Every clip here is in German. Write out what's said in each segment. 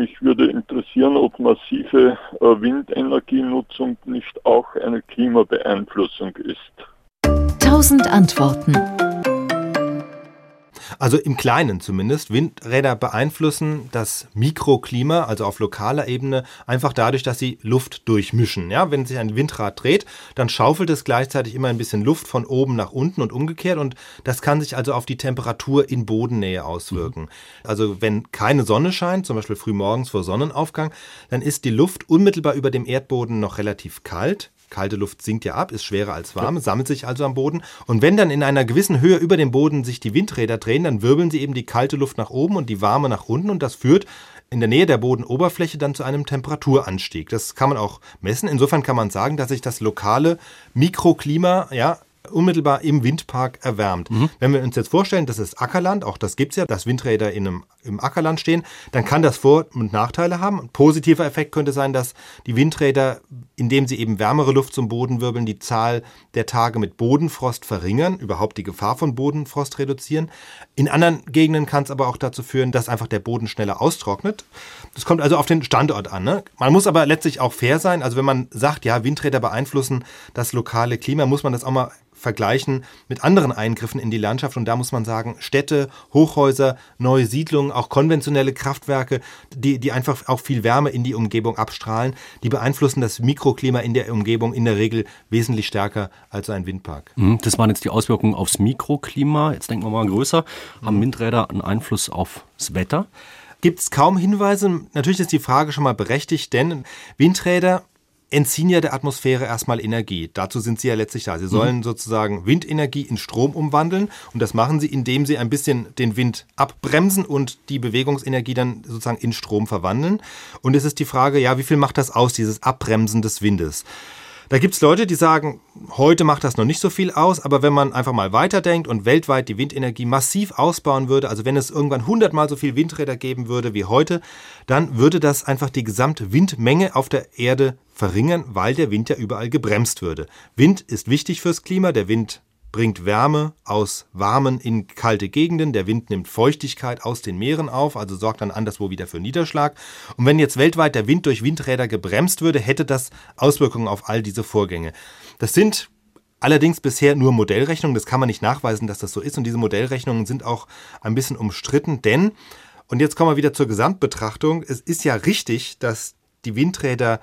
mich würde interessieren, ob massive äh, Windenergienutzung nicht auch eine Klimabeeinflussung ist. Tausend Antworten. Also im Kleinen zumindest. Windräder beeinflussen das Mikroklima, also auf lokaler Ebene, einfach dadurch, dass sie Luft durchmischen. Ja, wenn sich ein Windrad dreht, dann schaufelt es gleichzeitig immer ein bisschen Luft von oben nach unten und umgekehrt und das kann sich also auf die Temperatur in Bodennähe auswirken. Mhm. Also wenn keine Sonne scheint, zum Beispiel früh morgens vor Sonnenaufgang, dann ist die Luft unmittelbar über dem Erdboden noch relativ kalt. Kalte Luft sinkt ja ab, ist schwerer als warme, sammelt sich also am Boden. Und wenn dann in einer gewissen Höhe über dem Boden sich die Windräder drehen, dann wirbeln sie eben die kalte Luft nach oben und die warme nach unten und das führt in der Nähe der Bodenoberfläche dann zu einem Temperaturanstieg. Das kann man auch messen. Insofern kann man sagen, dass sich das lokale Mikroklima ja unmittelbar im Windpark erwärmt. Mhm. Wenn wir uns jetzt vorstellen, das ist Ackerland, auch das gibt es ja, dass Windräder in einem, im Ackerland stehen, dann kann das Vor- und Nachteile haben. Ein positiver Effekt könnte sein, dass die Windräder, indem sie eben wärmere Luft zum Boden wirbeln, die Zahl der Tage mit Bodenfrost verringern, überhaupt die Gefahr von Bodenfrost reduzieren. In anderen Gegenden kann es aber auch dazu führen, dass einfach der Boden schneller austrocknet. Das kommt also auf den Standort an. Ne? Man muss aber letztlich auch fair sein. Also wenn man sagt, ja, Windräder beeinflussen das lokale Klima, muss man das auch mal vergleichen mit anderen Eingriffen in die Landschaft. Und da muss man sagen, Städte, Hochhäuser, neue Siedlungen, auch konventionelle Kraftwerke, die, die einfach auch viel Wärme in die Umgebung abstrahlen, die beeinflussen das Mikroklima in der Umgebung in der Regel wesentlich stärker als ein Windpark. Mhm, das waren jetzt die Auswirkungen aufs Mikroklima. Jetzt denken wir mal größer. Haben mhm. Windräder einen Einfluss aufs Wetter? Gibt es kaum Hinweise. Natürlich ist die Frage schon mal berechtigt, denn Windräder entziehen ja der Atmosphäre erstmal Energie. Dazu sind sie ja letztlich da. Sie mhm. sollen mhm. sozusagen Windenergie in Strom umwandeln und das machen sie, indem sie ein bisschen den Wind abbremsen und die Bewegungsenergie dann sozusagen in Strom verwandeln. Und es ist die Frage, ja, wie viel macht das aus, dieses Abbremsen des Windes? Da gibt es Leute, die sagen, heute macht das noch nicht so viel aus, aber wenn man einfach mal weiterdenkt und weltweit die Windenergie massiv ausbauen würde, also wenn es irgendwann hundertmal so viel Windräder geben würde wie heute, dann würde das einfach die gesamte Windmenge auf der Erde verringern, weil der Wind ja überall gebremst würde. Wind ist wichtig fürs Klima, der Wind bringt Wärme aus warmen in kalte Gegenden. Der Wind nimmt Feuchtigkeit aus den Meeren auf, also sorgt dann anderswo wieder für Niederschlag. Und wenn jetzt weltweit der Wind durch Windräder gebremst würde, hätte das Auswirkungen auf all diese Vorgänge. Das sind allerdings bisher nur Modellrechnungen. Das kann man nicht nachweisen, dass das so ist. Und diese Modellrechnungen sind auch ein bisschen umstritten, denn, und jetzt kommen wir wieder zur Gesamtbetrachtung, es ist ja richtig, dass die Windräder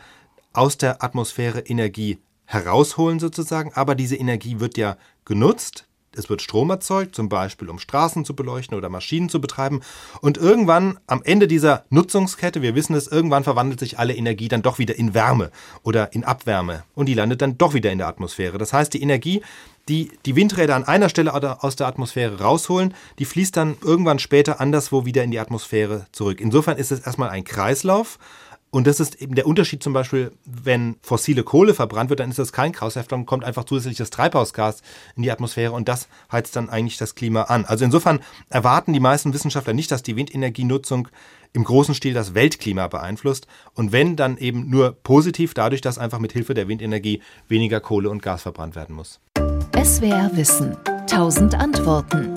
aus der Atmosphäre Energie herausholen sozusagen, aber diese Energie wird ja genutzt. Es wird Strom erzeugt, zum Beispiel um Straßen zu beleuchten oder Maschinen zu betreiben. Und irgendwann am Ende dieser Nutzungskette, wir wissen es, irgendwann verwandelt sich alle Energie dann doch wieder in Wärme oder in Abwärme. Und die landet dann doch wieder in der Atmosphäre. Das heißt, die Energie, die die Windräder an einer Stelle aus der Atmosphäre rausholen, die fließt dann irgendwann später anderswo wieder in die Atmosphäre zurück. Insofern ist es erstmal ein Kreislauf. Und das ist eben der Unterschied zum Beispiel, wenn fossile Kohle verbrannt wird, dann ist das kein Kreislauf, dann kommt einfach zusätzliches Treibhausgas in die Atmosphäre und das heizt dann eigentlich das Klima an. Also insofern erwarten die meisten Wissenschaftler nicht, dass die Windenergienutzung im großen Stil das Weltklima beeinflusst und wenn dann eben nur positiv dadurch, dass einfach mit Hilfe der Windenergie weniger Kohle und Gas verbrannt werden muss. SWR Wissen. Tausend Antworten.